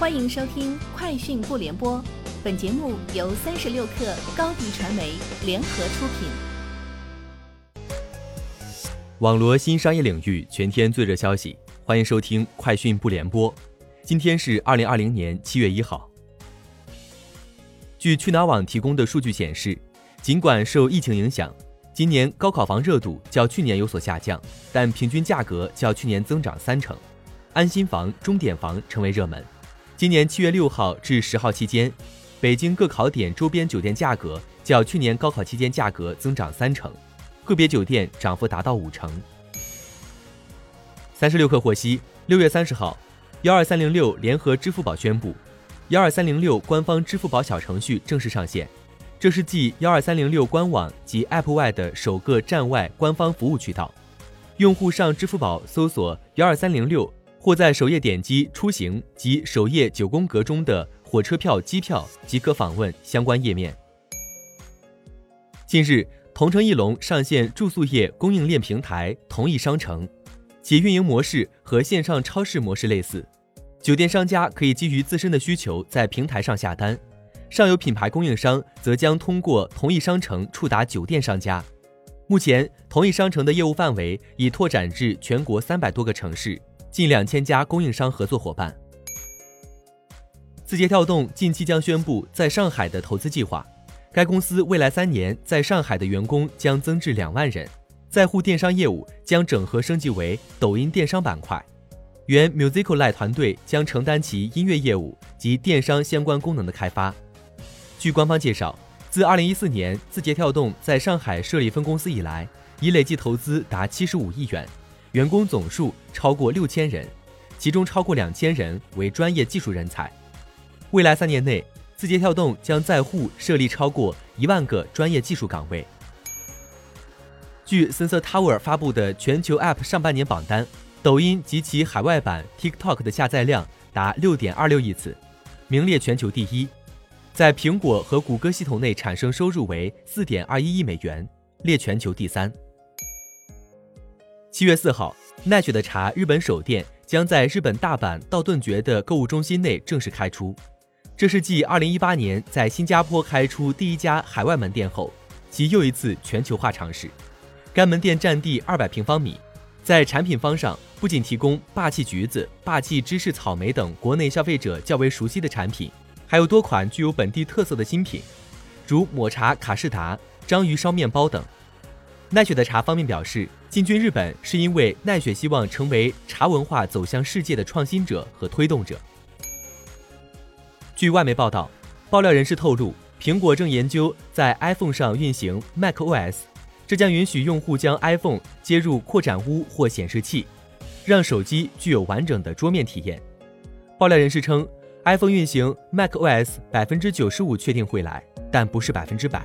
欢迎收听《快讯不联播》，本节目由三十六克高低传媒联合出品。网罗新商业领域全天最热消息，欢迎收听《快讯不联播》。今天是二零二零年七月一号。据去哪儿网提供的数据显示，尽管受疫情影响，今年高考房热度较去年有所下降，但平均价格较去年增长三成。安心房、钟点房成为热门。今年七月六号至十号期间，北京各考点周边酒店价格较去年高考期间价格增长三成，个别酒店涨幅达到五成。三十六氪获悉，六月三十号，幺二三零六联合支付宝宣布，幺二三零六官方支付宝小程序正式上线。这是继幺二三零六官网及 App 外的首个站外官方服务渠道。用户上支付宝搜索幺二三零六。或在首页点击“出行”及首页九宫格中的火车票、机票，即可访问相关页面。近日，同城艺龙上线住宿业供应链平台“同一商城”，其运营模式和线上超市模式类似。酒店商家可以基于自身的需求在平台上下单，上游品牌供应商则将通过同一商城触达酒店商家。目前，同一商城的业务范围已拓展至全国三百多个城市。近两千家供应商合作伙伴。字节跳动近期将宣布在上海的投资计划，该公司未来三年在上海的员工将增至两万人，在沪电商业务将整合升级为抖音电商板块，原 Musically 团队将承担其音乐业务及电商相关功能的开发。据官方介绍，自二零一四年字节跳动在上海设立分公司以来，已累计投资达七十五亿元。员工总数超过六千人，其中超过两千人为专业技术人才。未来三年内，字节跳动将在沪设立超过一万个专业技术岗位。据 Sensor Tower 发布的全球 App 上半年榜单，抖音及其海外版 TikTok 的下载量达六点二六亿次，名列全球第一。在苹果和谷歌系统内产生收入为四点二一亿美元，列全球第三。七月四号，奈雪的茶日本首店将在日本大阪道顿崛的购物中心内正式开出。这是继二零一八年在新加坡开出第一家海外门店后，其又一次全球化尝试。该门店占地二百平方米，在产品方上不仅提供霸气橘子、霸气芝士草莓等国内消费者较为熟悉的产品，还有多款具有本地特色的新品，如抹茶卡士达、章鱼烧面包等。奈雪的茶方面表示，进军日本是因为奈雪希望成为茶文化走向世界的创新者和推动者。据外媒报道，爆料人士透露，苹果正研究在 iPhone 上运行 macOS，这将允许用户将 iPhone 接入扩展坞或显示器，让手机具有完整的桌面体验。爆料人士称，iPhone 运行 macOS 百分之九十五确定会来，但不是百分之百。